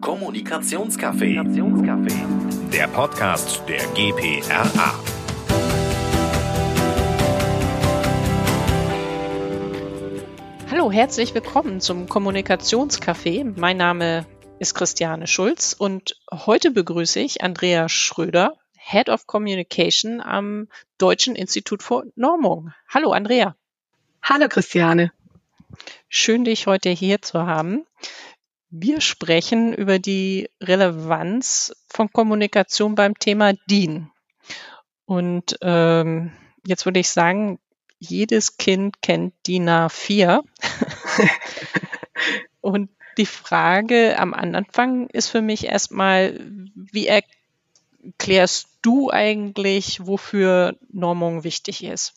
Kommunikationscafé. Der Podcast der GPRA. Hallo, herzlich willkommen zum Kommunikationscafé. Mein Name ist Christiane Schulz und heute begrüße ich Andrea Schröder, Head of Communication am Deutschen Institut für Normung. Hallo, Andrea. Hallo, Christiane. Schön, dich heute hier zu haben. Wir sprechen über die Relevanz von Kommunikation beim Thema DIN. Und ähm, jetzt würde ich sagen, jedes Kind kennt DIN A4. Und die Frage am Anfang ist für mich erstmal, wie erklärst du eigentlich, wofür Normung wichtig ist?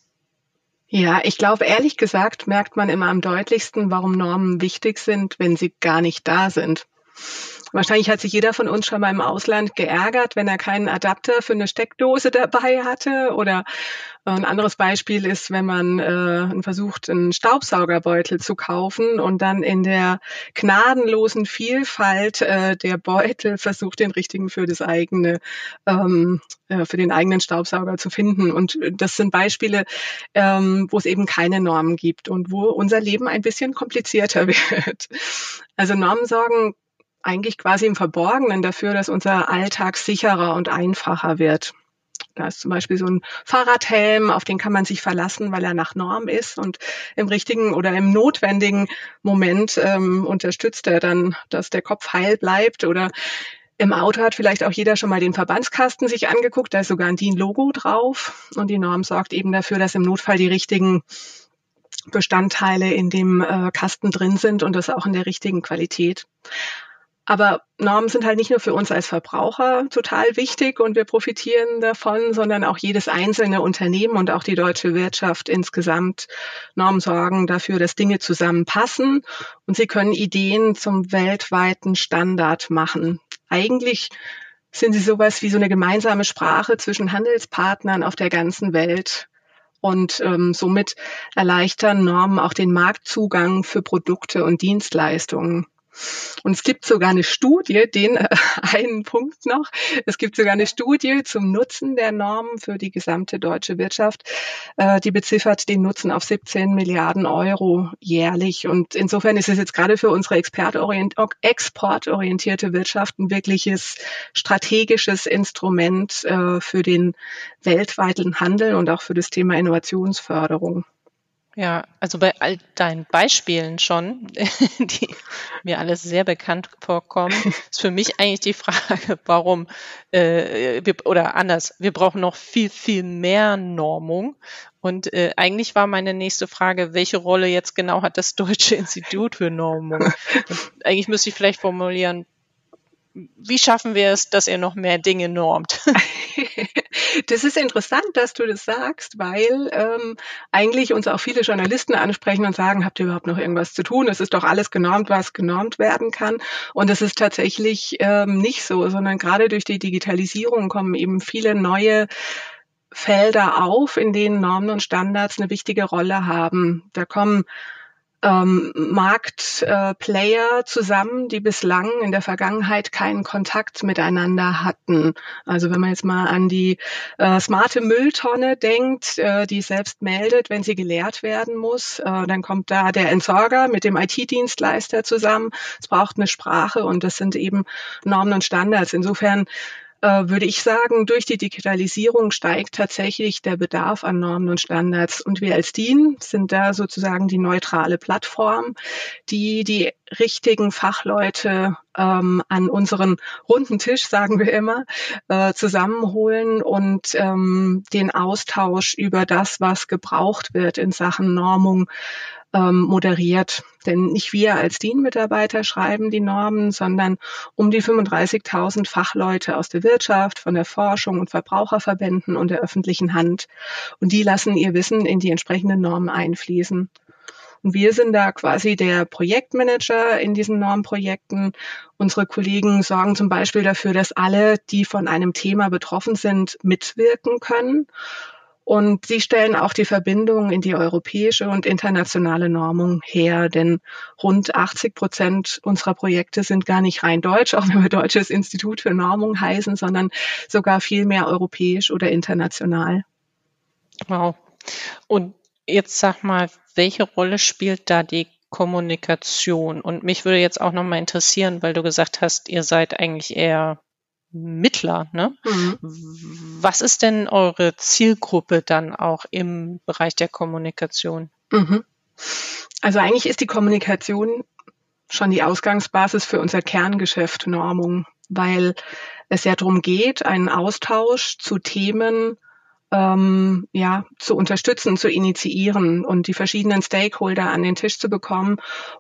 Ja, ich glaube, ehrlich gesagt merkt man immer am deutlichsten, warum Normen wichtig sind, wenn sie gar nicht da sind. Wahrscheinlich hat sich jeder von uns schon mal im Ausland geärgert, wenn er keinen Adapter für eine Steckdose dabei hatte. Oder äh, ein anderes Beispiel ist, wenn man äh, versucht, einen Staubsaugerbeutel zu kaufen und dann in der gnadenlosen Vielfalt äh, der Beutel versucht, den richtigen für das eigene, ähm, äh, für den eigenen Staubsauger zu finden. Und das sind Beispiele, ähm, wo es eben keine Normen gibt und wo unser Leben ein bisschen komplizierter wird. Also Normen sorgen eigentlich quasi im Verborgenen dafür, dass unser Alltag sicherer und einfacher wird. Da ist zum Beispiel so ein Fahrradhelm, auf den kann man sich verlassen, weil er nach Norm ist und im richtigen oder im notwendigen Moment ähm, unterstützt er dann, dass der Kopf heil bleibt oder im Auto hat vielleicht auch jeder schon mal den Verbandskasten sich angeguckt, da ist sogar ein DIN-Logo drauf und die Norm sorgt eben dafür, dass im Notfall die richtigen Bestandteile in dem äh, Kasten drin sind und das auch in der richtigen Qualität. Aber Normen sind halt nicht nur für uns als Verbraucher total wichtig und wir profitieren davon, sondern auch jedes einzelne Unternehmen und auch die deutsche Wirtschaft insgesamt. Normen sorgen dafür, dass Dinge zusammenpassen und sie können Ideen zum weltweiten Standard machen. Eigentlich sind sie sowas wie so eine gemeinsame Sprache zwischen Handelspartnern auf der ganzen Welt. Und ähm, somit erleichtern Normen auch den Marktzugang für Produkte und Dienstleistungen. Und es gibt sogar eine Studie, den äh, einen Punkt noch, es gibt sogar eine Studie zum Nutzen der Normen für die gesamte deutsche Wirtschaft. Äh, die beziffert den Nutzen auf 17 Milliarden Euro jährlich. Und insofern ist es jetzt gerade für unsere exportorientierte Wirtschaft ein wirkliches strategisches Instrument äh, für den weltweiten Handel und auch für das Thema Innovationsförderung. Ja, also bei all deinen Beispielen schon, die mir alles sehr bekannt vorkommen, ist für mich eigentlich die Frage, warum, äh, wir, oder anders, wir brauchen noch viel, viel mehr Normung. Und äh, eigentlich war meine nächste Frage, welche Rolle jetzt genau hat das Deutsche Institut für Normung? Und eigentlich müsste ich vielleicht formulieren, wie schaffen wir es, dass ihr noch mehr Dinge normt? Das ist interessant, dass du das sagst, weil ähm, eigentlich uns auch viele Journalisten ansprechen und sagen, habt ihr überhaupt noch irgendwas zu tun? Es ist doch alles genormt, was genormt werden kann. Und es ist tatsächlich ähm, nicht so, sondern gerade durch die Digitalisierung kommen eben viele neue Felder auf, in denen Normen und Standards eine wichtige Rolle haben. Da kommen ähm, Marktplayer äh, zusammen, die bislang in der Vergangenheit keinen Kontakt miteinander hatten. Also wenn man jetzt mal an die äh, smarte Mülltonne denkt, äh, die selbst meldet, wenn sie geleert werden muss, äh, dann kommt da der Entsorger mit dem IT-Dienstleister zusammen. Es braucht eine Sprache und das sind eben Normen und Standards. Insofern würde ich sagen, durch die Digitalisierung steigt tatsächlich der Bedarf an Normen und Standards. Und wir als DIN sind da sozusagen die neutrale Plattform, die die richtigen Fachleute ähm, an unseren runden Tisch, sagen wir immer, äh, zusammenholen und ähm, den Austausch über das, was gebraucht wird in Sachen Normung, ähm, moderiert. Denn nicht wir als DIN-Mitarbeiter schreiben die Normen, sondern um die 35.000 Fachleute aus der Wirtschaft, von der Forschung und Verbraucherverbänden und der öffentlichen Hand. Und die lassen ihr Wissen in die entsprechenden Normen einfließen. Und wir sind da quasi der Projektmanager in diesen Normprojekten. Unsere Kollegen sorgen zum Beispiel dafür, dass alle, die von einem Thema betroffen sind, mitwirken können. Und sie stellen auch die Verbindung in die europäische und internationale Normung her, denn rund 80 Prozent unserer Projekte sind gar nicht rein deutsch, auch wenn wir Deutsches Institut für Normung heißen, sondern sogar viel mehr europäisch oder international. Wow. Und jetzt sag mal, welche Rolle spielt da die Kommunikation? Und mich würde jetzt auch nochmal interessieren, weil du gesagt hast, ihr seid eigentlich eher Mittler. Ne? Mhm. Was ist denn eure Zielgruppe dann auch im Bereich der Kommunikation? Mhm. Also eigentlich ist die Kommunikation schon die Ausgangsbasis für unser Kerngeschäft Normung, weil es ja darum geht, einen Austausch zu Themen ähm, ja, zu unterstützen, zu initiieren und die verschiedenen Stakeholder an den Tisch zu bekommen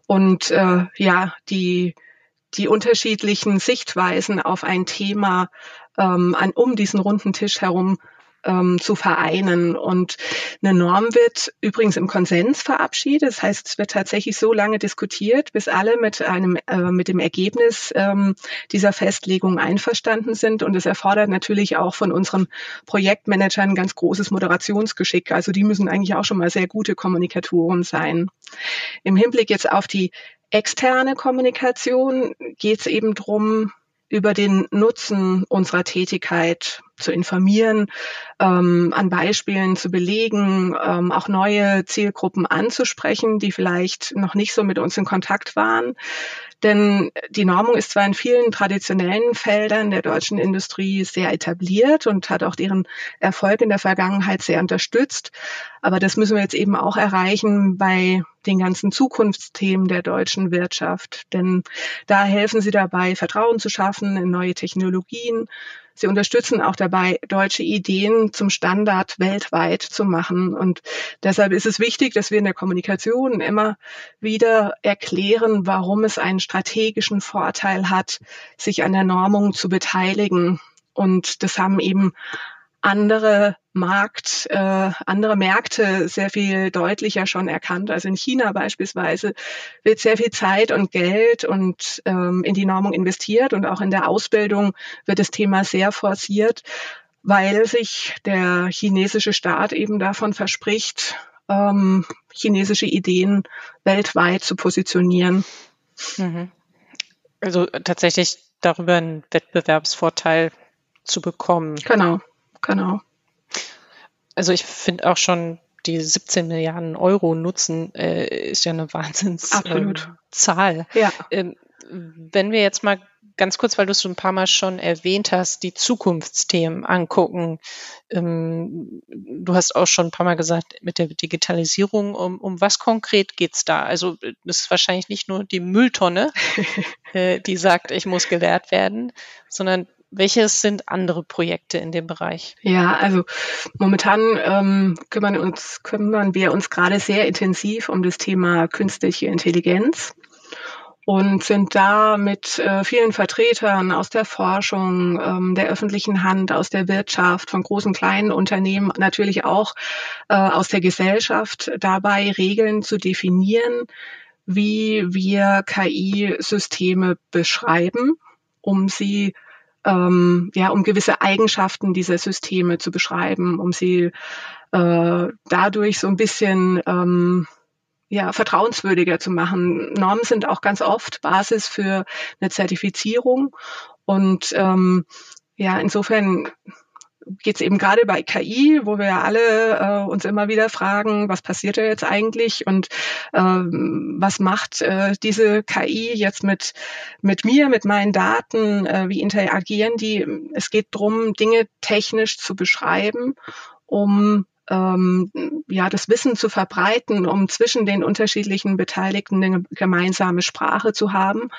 und äh, ja, die die unterschiedlichen Sichtweisen auf ein Thema ähm, an, um diesen runden Tisch herum ähm, zu vereinen. Und eine Norm wird übrigens im Konsens verabschiedet. Das heißt, es wird tatsächlich so lange diskutiert, bis alle mit einem äh, mit dem Ergebnis ähm, dieser Festlegung einverstanden sind. Und es erfordert natürlich auch von unseren Projektmanagern ganz großes Moderationsgeschick. Also die müssen eigentlich auch schon mal sehr gute Kommunikatoren sein. Im Hinblick jetzt auf die externe Kommunikation geht es eben drum, über den Nutzen unserer Tätigkeit zu informieren, ähm, an Beispielen zu belegen, ähm, auch neue Zielgruppen anzusprechen, die vielleicht noch nicht so mit uns in Kontakt waren. Denn die Normung ist zwar in vielen traditionellen Feldern der deutschen Industrie sehr etabliert und hat auch deren Erfolg in der Vergangenheit sehr unterstützt. Aber das müssen wir jetzt eben auch erreichen bei den ganzen Zukunftsthemen der deutschen Wirtschaft. Denn da helfen sie dabei, Vertrauen zu schaffen in neue Technologien, Sie unterstützen auch dabei, deutsche Ideen zum Standard weltweit zu machen. Und deshalb ist es wichtig, dass wir in der Kommunikation immer wieder erklären, warum es einen strategischen Vorteil hat, sich an der Normung zu beteiligen. Und das haben eben andere Markt, äh, andere Märkte sehr viel deutlicher schon erkannt. Also in China beispielsweise wird sehr viel Zeit und Geld und ähm, in die Normung investiert und auch in der Ausbildung wird das Thema sehr forciert, weil sich der chinesische Staat eben davon verspricht, ähm, chinesische Ideen weltweit zu positionieren. Mhm. Also tatsächlich darüber einen Wettbewerbsvorteil zu bekommen. Genau. Genau. Also ich finde auch schon die 17 Milliarden Euro Nutzen äh, ist ja eine Wahnsinnszahl. Ähm, ja. Ähm, wenn wir jetzt mal ganz kurz, weil du es schon ein paar Mal schon erwähnt hast, die Zukunftsthemen angucken. Ähm, du hast auch schon ein paar Mal gesagt, mit der Digitalisierung, um, um was konkret geht's da? Also das ist wahrscheinlich nicht nur die Mülltonne, äh, die sagt, ich muss gelehrt werden, sondern welches sind andere Projekte in dem Bereich? Ja, also momentan ähm, kümmern, uns, kümmern wir uns gerade sehr intensiv um das Thema künstliche Intelligenz und sind da mit äh, vielen Vertretern aus der Forschung, ähm, der öffentlichen Hand, aus der Wirtschaft, von großen, kleinen Unternehmen, natürlich auch äh, aus der Gesellschaft dabei, Regeln zu definieren, wie wir KI-Systeme beschreiben, um sie ähm, ja, um gewisse Eigenschaften dieser Systeme zu beschreiben, um sie äh, dadurch so ein bisschen ähm, ja, vertrauenswürdiger zu machen. Normen sind auch ganz oft Basis für eine Zertifizierung und ähm, ja, insofern geht es eben gerade bei KI, wo wir ja alle äh, uns immer wieder fragen, was passiert da jetzt eigentlich und ähm, was macht äh, diese KI jetzt mit, mit mir, mit meinen Daten, äh, wie interagieren die? Es geht darum, Dinge technisch zu beschreiben, um ähm, ja, das Wissen zu verbreiten, um zwischen den unterschiedlichen Beteiligten eine gemeinsame Sprache zu haben.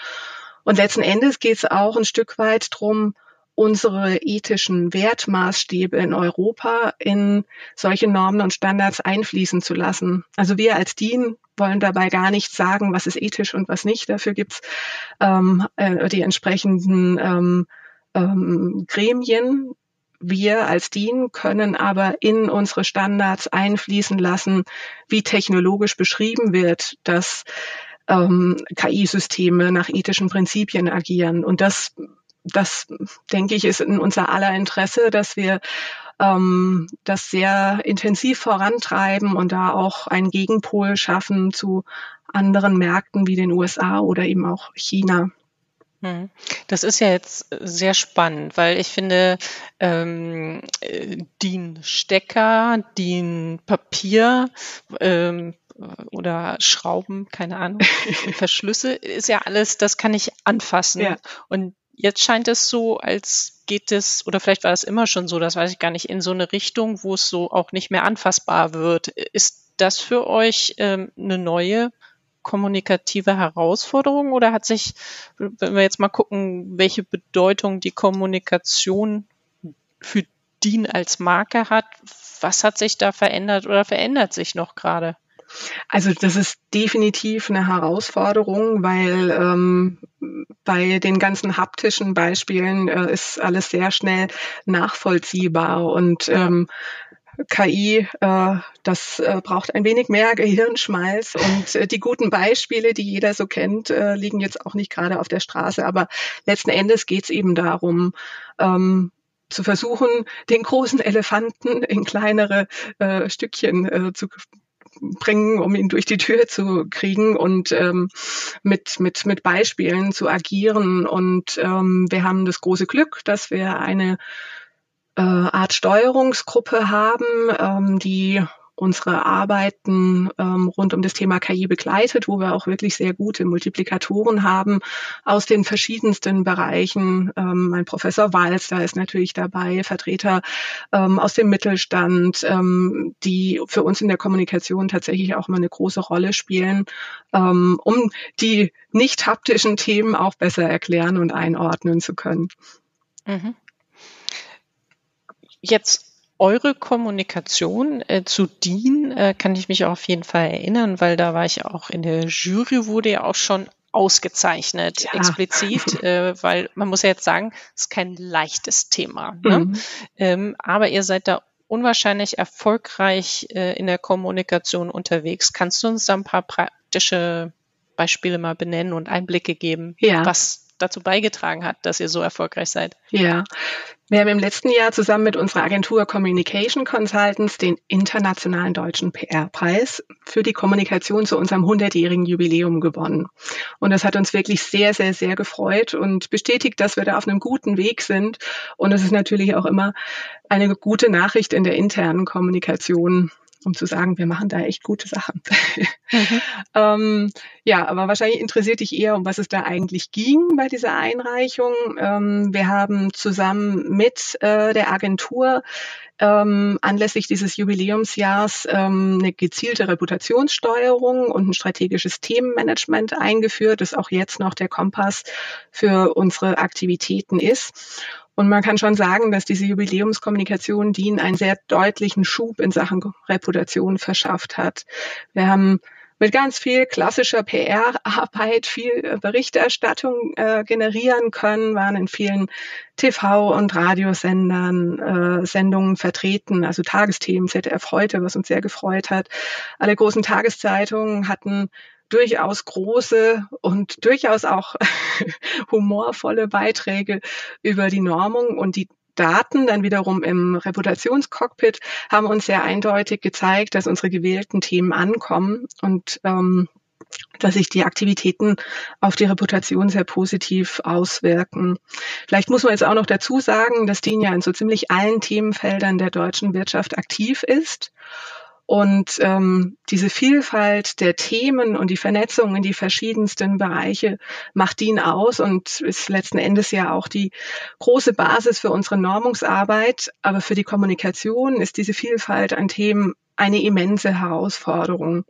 Und letzten Endes geht es auch ein Stück weit drum unsere ethischen Wertmaßstäbe in Europa in solche Normen und Standards einfließen zu lassen. Also wir als DIN wollen dabei gar nicht sagen, was ist ethisch und was nicht. Dafür gibt's ähm, äh, die entsprechenden ähm, ähm, Gremien. Wir als DIN können aber in unsere Standards einfließen lassen, wie technologisch beschrieben wird, dass ähm, KI-Systeme nach ethischen Prinzipien agieren. Und das das, denke ich, ist in unser aller Interesse, dass wir ähm, das sehr intensiv vorantreiben und da auch einen Gegenpol schaffen zu anderen Märkten wie den USA oder eben auch China. Hm. Das ist ja jetzt sehr spannend, weil ich finde, ähm, DIN Stecker, DIN Papier ähm, oder Schrauben, keine Ahnung, Verschlüsse, ist ja alles, das kann ich anfassen. Ja. Und jetzt scheint es so, als geht es, oder vielleicht war es immer schon so, das weiß ich gar nicht, in so eine Richtung, wo es so auch nicht mehr anfassbar wird. Ist das für euch ähm, eine neue kommunikative Herausforderung oder hat sich, wenn wir jetzt mal gucken, welche Bedeutung die Kommunikation für DIN als Marke hat, was hat sich da verändert oder verändert sich noch gerade? Also das ist definitiv eine Herausforderung, weil ähm, bei den ganzen haptischen Beispielen äh, ist alles sehr schnell nachvollziehbar und ähm, KI, äh, das äh, braucht ein wenig mehr Gehirnschmalz und äh, die guten Beispiele, die jeder so kennt, äh, liegen jetzt auch nicht gerade auf der Straße. Aber letzten Endes geht es eben darum, ähm, zu versuchen, den großen Elefanten in kleinere äh, Stückchen äh, zu bringen, um ihn durch die Tür zu kriegen und ähm, mit, mit, mit Beispielen zu agieren. Und ähm, wir haben das große Glück, dass wir eine äh, Art Steuerungsgruppe haben, ähm, die unsere Arbeiten ähm, rund um das Thema KI begleitet, wo wir auch wirklich sehr gute Multiplikatoren haben aus den verschiedensten Bereichen. Ähm, mein Professor Walz, ist natürlich dabei, Vertreter ähm, aus dem Mittelstand, ähm, die für uns in der Kommunikation tatsächlich auch mal eine große Rolle spielen, ähm, um die nicht haptischen Themen auch besser erklären und einordnen zu können. Mhm. Jetzt eure Kommunikation äh, zu DIN äh, kann ich mich auf jeden Fall erinnern, weil da war ich auch in der Jury, wurde ja auch schon ausgezeichnet, ja. explizit, äh, weil man muss ja jetzt sagen, es ist kein leichtes Thema. Ne? Mhm. Ähm, aber ihr seid da unwahrscheinlich erfolgreich äh, in der Kommunikation unterwegs. Kannst du uns da ein paar praktische Beispiele mal benennen und Einblicke geben, ja. was dazu beigetragen hat, dass ihr so erfolgreich seid? Ja, wir haben im letzten Jahr zusammen mit unserer Agentur Communication Consultants den internationalen deutschen PR-Preis für die Kommunikation zu unserem 100-jährigen Jubiläum gewonnen. Und das hat uns wirklich sehr, sehr, sehr gefreut und bestätigt, dass wir da auf einem guten Weg sind. Und es ist natürlich auch immer eine gute Nachricht in der internen Kommunikation, um zu sagen, wir machen da echt gute Sachen. Mhm. ähm, ja, aber wahrscheinlich interessiert dich eher, um was es da eigentlich ging bei dieser Einreichung. Ähm, wir haben zusammen mit äh, der Agentur ähm, anlässlich dieses Jubiläumsjahrs ähm, eine gezielte Reputationssteuerung und ein strategisches Themenmanagement eingeführt, das auch jetzt noch der Kompass für unsere Aktivitäten ist. Und man kann schon sagen, dass diese Jubiläumskommunikation DIN einen sehr deutlichen Schub in Sachen Reputation verschafft hat. Wir haben mit ganz viel klassischer PR-Arbeit viel Berichterstattung äh, generieren können, waren in vielen TV- und Radiosendern äh, Sendungen vertreten, also Tagesthemen, ZDF heute, was uns sehr gefreut hat. Alle großen Tageszeitungen hatten durchaus große und durchaus auch humorvolle Beiträge über die Normung und die Daten dann wiederum im Reputationscockpit haben uns sehr eindeutig gezeigt, dass unsere gewählten Themen ankommen und ähm, dass sich die Aktivitäten auf die Reputation sehr positiv auswirken. Vielleicht muss man jetzt auch noch dazu sagen, dass DIN ja in so ziemlich allen Themenfeldern der deutschen Wirtschaft aktiv ist und ähm, diese Vielfalt der Themen und die Vernetzung in die verschiedensten Bereiche macht ihn aus und ist letzten Endes ja auch die große Basis für unsere Normungsarbeit. Aber für die Kommunikation ist diese Vielfalt an Themen eine immense Herausforderung.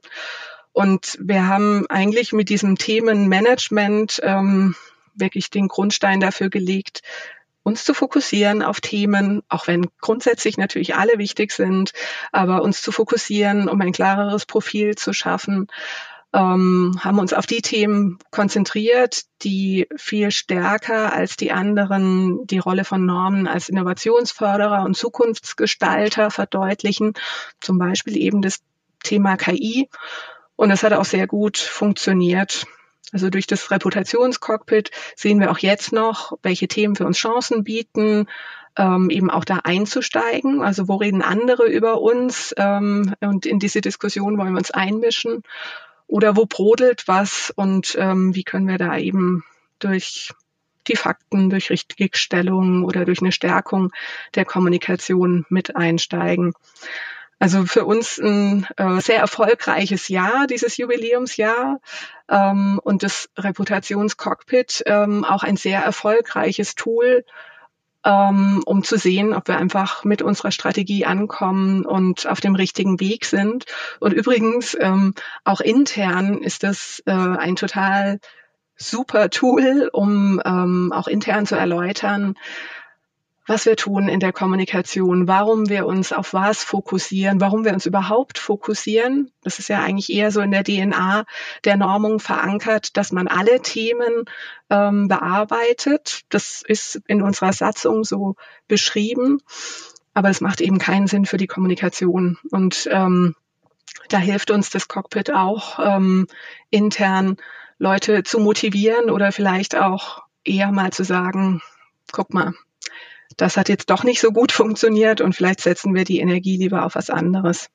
Und wir haben eigentlich mit diesem Themenmanagement ähm, wirklich den Grundstein dafür gelegt, uns zu fokussieren auf Themen, auch wenn grundsätzlich natürlich alle wichtig sind, aber uns zu fokussieren, um ein klareres Profil zu schaffen, ähm, haben uns auf die Themen konzentriert, die viel stärker als die anderen die Rolle von Normen als Innovationsförderer und Zukunftsgestalter verdeutlichen, zum Beispiel eben das Thema KI. Und es hat auch sehr gut funktioniert. Also durch das Reputationscockpit sehen wir auch jetzt noch, welche Themen für uns Chancen bieten, ähm, eben auch da einzusteigen. Also wo reden andere über uns ähm, und in diese Diskussion wollen wir uns einmischen oder wo brodelt was und ähm, wie können wir da eben durch die Fakten, durch Richtigstellung oder durch eine Stärkung der Kommunikation mit einsteigen. Also für uns ein äh, sehr erfolgreiches Jahr, dieses Jubiläumsjahr ähm, und das Reputationscockpit ähm, auch ein sehr erfolgreiches Tool, ähm, um zu sehen, ob wir einfach mit unserer Strategie ankommen und auf dem richtigen Weg sind. Und übrigens, ähm, auch intern ist das äh, ein total super Tool, um ähm, auch intern zu erläutern, was wir tun in der Kommunikation, warum wir uns auf was fokussieren, warum wir uns überhaupt fokussieren. Das ist ja eigentlich eher so in der DNA der Normung verankert, dass man alle Themen ähm, bearbeitet. Das ist in unserer Satzung so beschrieben, aber es macht eben keinen Sinn für die Kommunikation. Und ähm, da hilft uns das Cockpit auch ähm, intern Leute zu motivieren oder vielleicht auch eher mal zu sagen, guck mal, das hat jetzt doch nicht so gut funktioniert und vielleicht setzen wir die Energie lieber auf was anderes.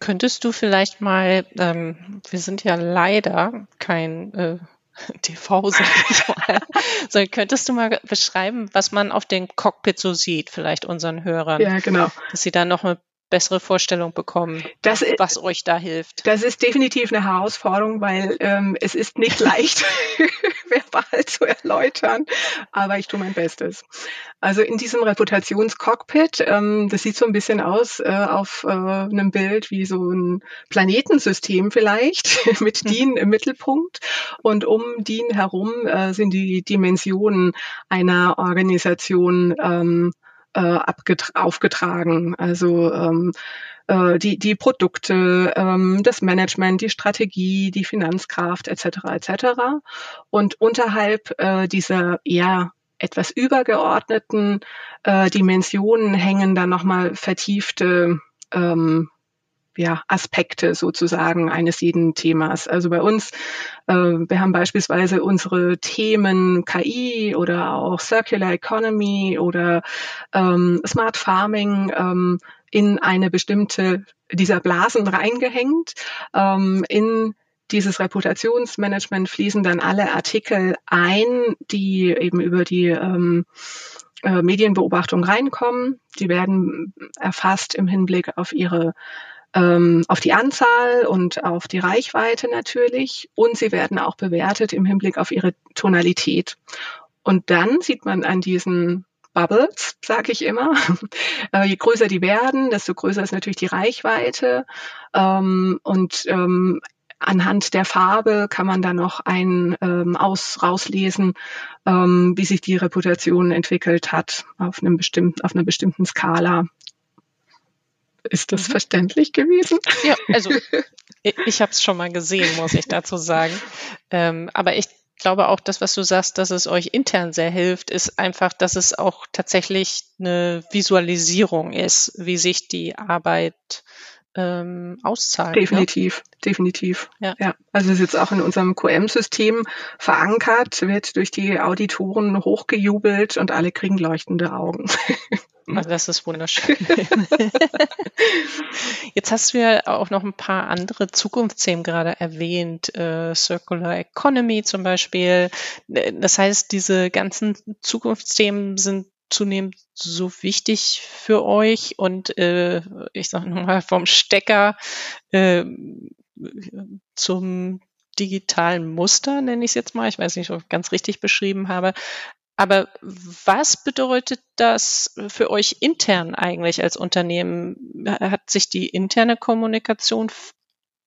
Könntest du vielleicht mal, ähm, wir sind ja leider kein äh, TV, sag ich mal, so, könntest du mal beschreiben, was man auf dem Cockpit so sieht, vielleicht unseren Hörern? Ja, genau. Dass sie da noch eine bessere Vorstellung bekommen, das, was euch da hilft. Das ist definitiv eine Herausforderung, weil ähm, es ist nicht leicht, verbal zu erläutern, aber ich tue mein Bestes. Also in diesem Reputationscockpit, ähm, das sieht so ein bisschen aus äh, auf äh, einem Bild wie so ein Planetensystem vielleicht, mit mhm. DIN im Mittelpunkt. Und um DIN herum äh, sind die Dimensionen einer Organisation ähm, äh, aufgetragen. Also ähm, äh, die, die Produkte, ähm, das Management, die Strategie, die Finanzkraft etc. etc. Und unterhalb äh, dieser eher etwas übergeordneten äh, Dimensionen hängen dann nochmal vertiefte ähm, ja, Aspekte sozusagen eines jeden Themas. Also bei uns, äh, wir haben beispielsweise unsere Themen KI oder auch Circular Economy oder ähm, Smart Farming ähm, in eine bestimmte dieser Blasen reingehängt. Ähm, in dieses Reputationsmanagement fließen dann alle Artikel ein, die eben über die ähm, äh, Medienbeobachtung reinkommen. Die werden erfasst im Hinblick auf ihre ähm, auf die Anzahl und auf die Reichweite natürlich. Und sie werden auch bewertet im Hinblick auf ihre Tonalität. Und dann sieht man an diesen Bubbles, sage ich immer. Äh, je größer die werden, desto größer ist natürlich die Reichweite. Ähm, und ähm, anhand der Farbe kann man dann noch ein ähm, aus rauslesen, wie sich die Reputation entwickelt hat auf einem bestimmten auf einer bestimmten Skala. Ist das mhm. verständlich gewesen? Ja, also ich, habe es schon mal gesehen, muss ich dazu sagen. Ähm, aber ich glaube auch, das, was du sagst, dass es euch intern sehr hilft, ist einfach, dass es auch tatsächlich eine Visualisierung ist, wie sich die Arbeit ähm, auszahlt. Ne? Definitiv, ne? definitiv. Ja. ja. Also ist jetzt auch in unserem QM-System verankert, wird durch die Auditoren hochgejubelt und alle kriegen leuchtende Augen. Also das ist wunderschön. Jetzt hast du ja auch noch ein paar andere Zukunftsthemen gerade erwähnt, äh, Circular Economy zum Beispiel. Das heißt, diese ganzen Zukunftsthemen sind zunehmend so wichtig für euch und äh, ich sage nochmal vom Stecker äh, zum digitalen Muster, nenne ich es jetzt mal. Ich weiß nicht, ob ich ganz richtig beschrieben habe. Aber was bedeutet das für euch intern eigentlich als Unternehmen? Hat sich die interne Kommunikation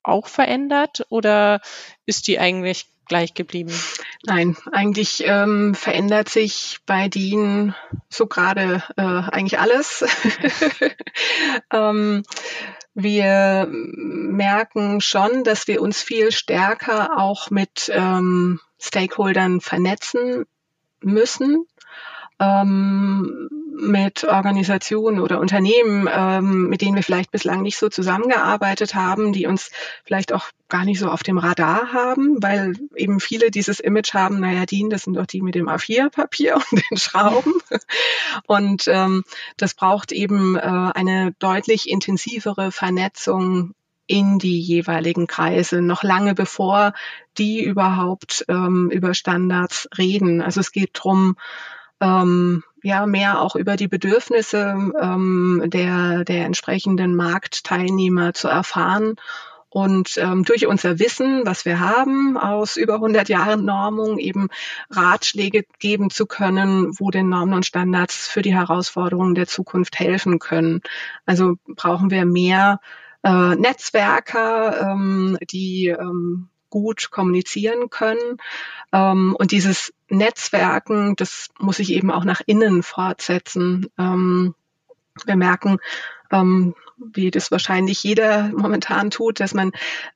auch verändert oder ist die eigentlich gleich geblieben? Nein, eigentlich ähm, verändert sich bei DIN so gerade äh, eigentlich alles. ähm, wir merken schon, dass wir uns viel stärker auch mit ähm, Stakeholdern vernetzen müssen. Ähm, mit Organisationen oder Unternehmen, ähm, mit denen wir vielleicht bislang nicht so zusammengearbeitet haben, die uns vielleicht auch gar nicht so auf dem Radar haben, weil eben viele dieses Image haben, naja, die, das sind doch die mit dem A4-Papier und den Schrauben. Und ähm, das braucht eben äh, eine deutlich intensivere Vernetzung in die jeweiligen Kreise, noch lange bevor die überhaupt ähm, über Standards reden. Also es geht drum ähm, ja mehr auch über die Bedürfnisse ähm, der, der entsprechenden Marktteilnehmer zu erfahren und ähm, durch unser Wissen, was wir haben aus über 100 Jahren Normung, eben Ratschläge geben zu können, wo den Normen und Standards für die Herausforderungen der Zukunft helfen können. Also brauchen wir mehr äh, Netzwerker, ähm, die ähm, gut kommunizieren können. Ähm, und dieses Netzwerken, das muss sich eben auch nach innen fortsetzen. Ähm, wir merken, ähm, wie das wahrscheinlich jeder momentan tut, dass man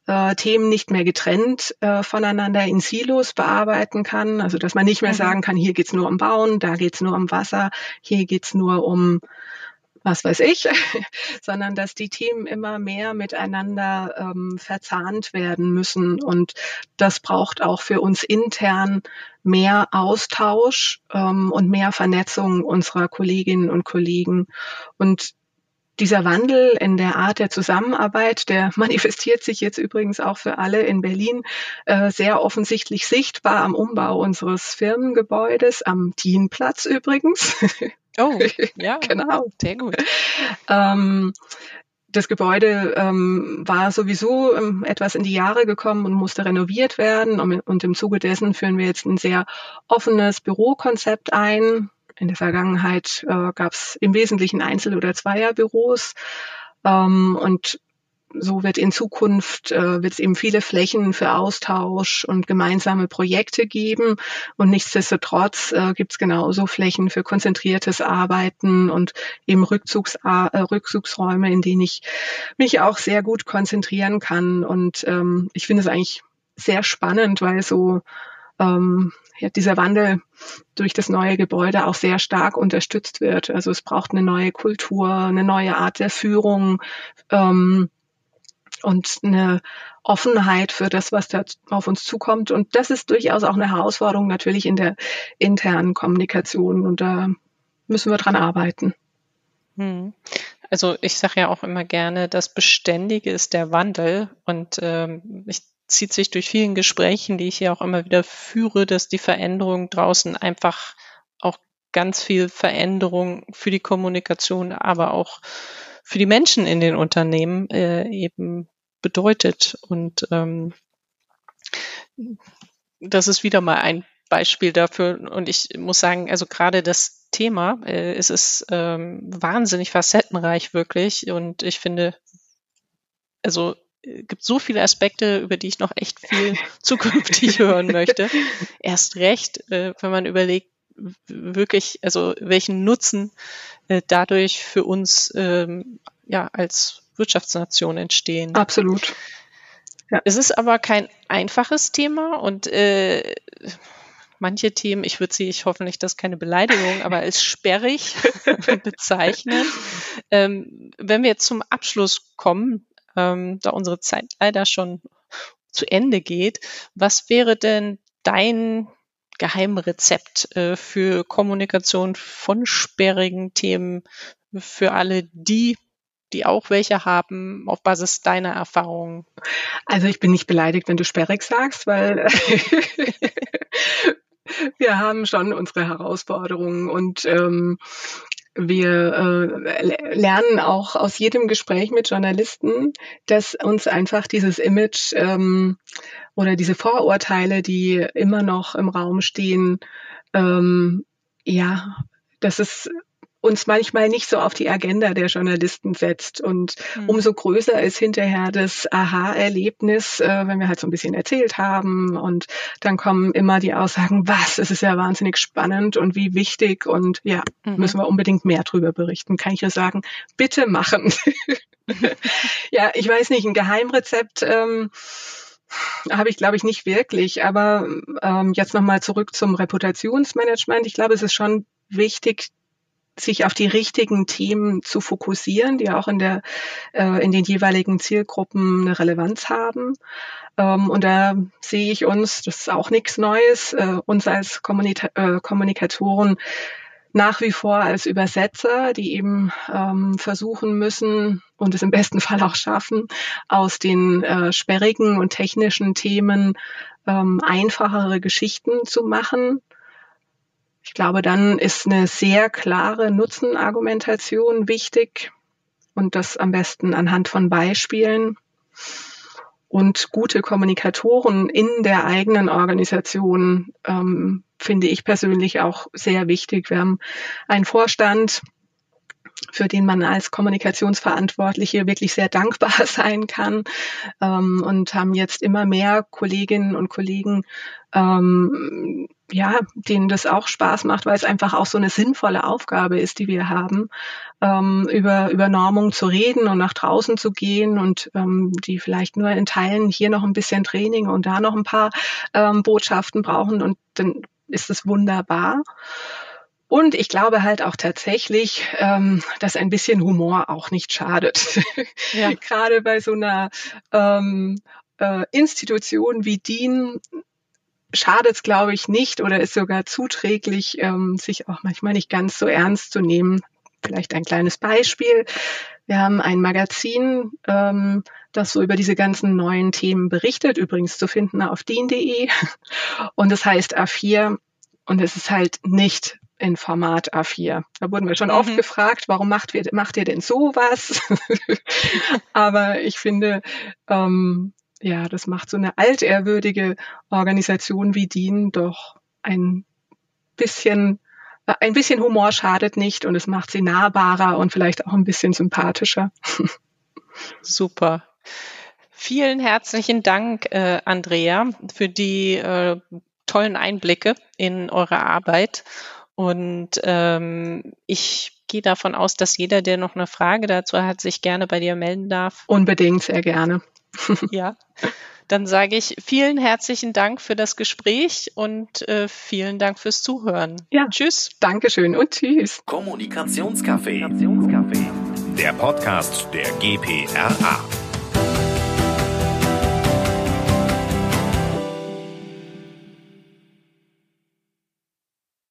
äh, Themen nicht mehr getrennt äh, voneinander in Silos bearbeiten kann. Also dass man nicht mehr mhm. sagen kann, hier geht's nur um Bauen, da geht's nur um Wasser, hier geht's nur um was weiß ich, sondern dass die Themen immer mehr miteinander ähm, verzahnt werden müssen. Und das braucht auch für uns intern mehr Austausch ähm, und mehr Vernetzung unserer Kolleginnen und Kollegen. Und dieser Wandel in der Art der Zusammenarbeit, der manifestiert sich jetzt übrigens auch für alle in Berlin äh, sehr offensichtlich sichtbar am Umbau unseres Firmengebäudes, am Dienplatz übrigens. Oh, ja, genau. Sehr gut. Ähm, das Gebäude ähm, war sowieso ähm, etwas in die Jahre gekommen und musste renoviert werden. Und, und im Zuge dessen führen wir jetzt ein sehr offenes Bürokonzept ein. In der Vergangenheit äh, gab es im Wesentlichen Einzel- oder Zweierbüros. Ähm, und so wird in Zukunft äh, wird es eben viele Flächen für Austausch und gemeinsame Projekte geben. Und nichtsdestotrotz äh, gibt es genauso Flächen für konzentriertes Arbeiten und eben Rückzugs äh, Rückzugsräume, in denen ich mich auch sehr gut konzentrieren kann. Und ähm, ich finde es eigentlich sehr spannend, weil so ähm, ja, dieser Wandel durch das neue Gebäude auch sehr stark unterstützt wird. Also es braucht eine neue Kultur, eine neue Art der Führung. Ähm, und eine Offenheit für das, was da auf uns zukommt. Und das ist durchaus auch eine Herausforderung natürlich in der internen Kommunikation. Und da müssen wir dran arbeiten. Hm. Also ich sage ja auch immer gerne, das Beständige ist der Wandel. Und ähm, ich zieht sich durch vielen Gesprächen, die ich hier auch immer wieder führe, dass die Veränderung draußen einfach auch ganz viel Veränderung für die Kommunikation, aber auch für die Menschen in den Unternehmen äh, eben bedeutet. Und ähm, das ist wieder mal ein Beispiel dafür. Und ich muss sagen, also gerade das Thema, äh, es ist ähm, wahnsinnig facettenreich wirklich. Und ich finde, also äh, gibt so viele Aspekte, über die ich noch echt viel zukünftig hören möchte. Erst recht, äh, wenn man überlegt, wirklich, also welchen Nutzen äh, dadurch für uns ähm, ja als Wirtschaftsnation entstehen. Absolut. Ja. Es ist aber kein einfaches Thema und äh, manche Themen, ich würde sie, ich hoffe nicht, das ist keine Beleidigung, aber als sperrig bezeichnen. Ähm, wenn wir jetzt zum Abschluss kommen, ähm, da unsere Zeit leider schon zu Ende geht, was wäre denn dein Geheimrezept äh, für Kommunikation von sperrigen Themen für alle die, die auch welche haben, auf Basis deiner Erfahrungen? Also ich bin nicht beleidigt, wenn du sperrig sagst, weil wir haben schon unsere Herausforderungen und ähm, wir äh, lernen auch aus jedem Gespräch mit Journalisten, dass uns einfach dieses Image ähm, oder diese Vorurteile, die immer noch im Raum stehen, ähm, ja, dass es uns manchmal nicht so auf die Agenda der Journalisten setzt. Und mhm. umso größer ist hinterher das Aha-Erlebnis, äh, wenn wir halt so ein bisschen erzählt haben. Und dann kommen immer die Aussagen, was, es ist ja wahnsinnig spannend und wie wichtig. Und ja, mhm. müssen wir unbedingt mehr drüber berichten. Kann ich nur sagen, bitte machen. ja, ich weiß nicht, ein Geheimrezept. Ähm, habe ich, glaube ich, nicht wirklich. Aber ähm, jetzt nochmal zurück zum Reputationsmanagement. Ich glaube, es ist schon wichtig, sich auf die richtigen Themen zu fokussieren, die auch in der äh, in den jeweiligen Zielgruppen eine Relevanz haben. Ähm, und da sehe ich uns, das ist auch nichts Neues, äh, uns als Kommunika äh, Kommunikatoren nach wie vor als Übersetzer, die eben ähm, versuchen müssen und es im besten Fall auch schaffen, aus den äh, sperrigen und technischen Themen ähm, einfachere Geschichten zu machen. Ich glaube, dann ist eine sehr klare Nutzenargumentation wichtig und das am besten anhand von Beispielen und gute Kommunikatoren in der eigenen Organisation ähm, finde ich persönlich auch sehr wichtig. Wir haben einen Vorstand, für den man als Kommunikationsverantwortliche wirklich sehr dankbar sein kann ähm, und haben jetzt immer mehr Kolleginnen und Kollegen, ähm, ja, denen das auch Spaß macht, weil es einfach auch so eine sinnvolle Aufgabe ist, die wir haben, ähm, über, über Normung zu reden und nach draußen zu gehen und ähm, die vielleicht nur in Teilen hier noch ein bisschen Training und da noch ein paar ähm, Botschaften brauchen und dann ist es wunderbar. Und ich glaube halt auch tatsächlich, ähm, dass ein bisschen Humor auch nicht schadet. Ja. Gerade bei so einer ähm, äh, Institution wie DIN schadet es, glaube ich, nicht oder ist sogar zuträglich, ähm, sich auch manchmal nicht ganz so ernst zu nehmen. Vielleicht ein kleines Beispiel. Wir haben ein Magazin, ähm, das so über diese ganzen neuen Themen berichtet, übrigens zu finden auf DIN.de. Und es heißt A4 und es ist halt nicht in Format A4. Da wurden wir schon mhm. oft gefragt, warum macht, wir, macht ihr denn sowas? Aber ich finde, ähm, ja, das macht so eine altehrwürdige Organisation wie DIN doch ein bisschen, ein bisschen Humor schadet nicht und es macht sie nahbarer und vielleicht auch ein bisschen sympathischer. Super. Vielen herzlichen Dank, äh, Andrea, für die äh, tollen Einblicke in eure Arbeit. Und ähm, ich gehe davon aus, dass jeder, der noch eine Frage dazu hat, sich gerne bei dir melden darf. Unbedingt, sehr gerne. ja. Dann sage ich vielen herzlichen Dank für das Gespräch und äh, vielen Dank fürs Zuhören. Ja. Tschüss. Dankeschön und tschüss. Kommunikationscafé. Der Podcast der GPRA.